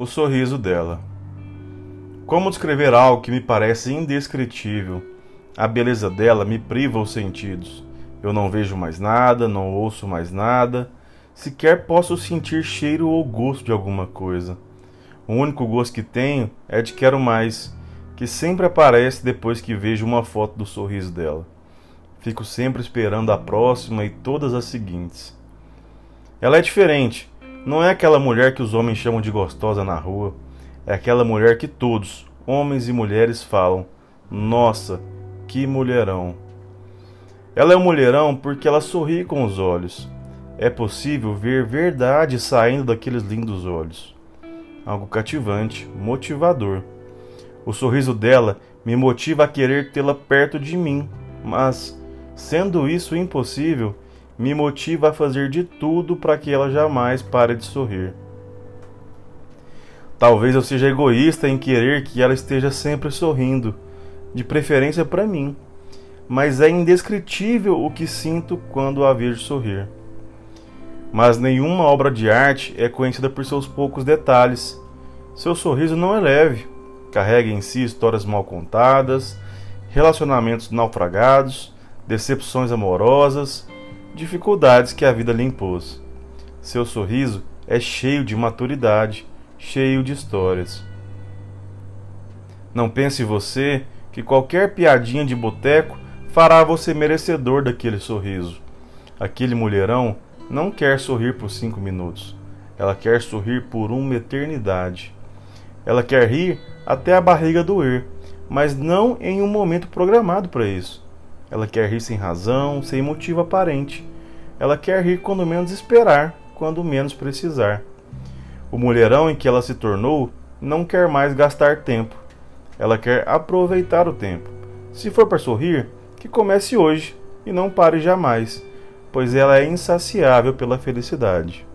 o sorriso dela. Como descrever algo que me parece indescritível? A beleza dela me priva os sentidos. Eu não vejo mais nada, não ouço mais nada, sequer posso sentir cheiro ou gosto de alguma coisa. O único gosto que tenho é de quero mais, que sempre aparece depois que vejo uma foto do sorriso dela. Fico sempre esperando a próxima e todas as seguintes. Ela é diferente, não é aquela mulher que os homens chamam de gostosa na rua. É aquela mulher que todos, homens e mulheres, falam: Nossa, que mulherão! Ela é um mulherão porque ela sorri com os olhos. É possível ver verdade saindo daqueles lindos olhos. Algo cativante, motivador. O sorriso dela me motiva a querer tê-la perto de mim, mas, sendo isso impossível, me motiva a fazer de tudo para que ela jamais pare de sorrir. Talvez eu seja egoísta em querer que ela esteja sempre sorrindo, de preferência para mim, mas é indescritível o que sinto quando a vejo sorrir. Mas nenhuma obra de arte é conhecida por seus poucos detalhes. Seu sorriso não é leve, carrega em si histórias mal contadas, relacionamentos naufragados, decepções amorosas, dificuldades que a vida lhe impôs. Seu sorriso é cheio de maturidade, cheio de histórias. Não pense você que qualquer piadinha de boteco fará você merecedor daquele sorriso. Aquele mulherão não quer sorrir por cinco minutos. Ela quer sorrir por uma eternidade. Ela quer rir até a barriga doer, mas não em um momento programado para isso. Ela quer rir sem razão, sem motivo aparente. Ela quer rir quando menos esperar, quando menos precisar. O mulherão em que ela se tornou não quer mais gastar tempo. Ela quer aproveitar o tempo. Se for para sorrir, que comece hoje e não pare jamais, pois ela é insaciável pela felicidade.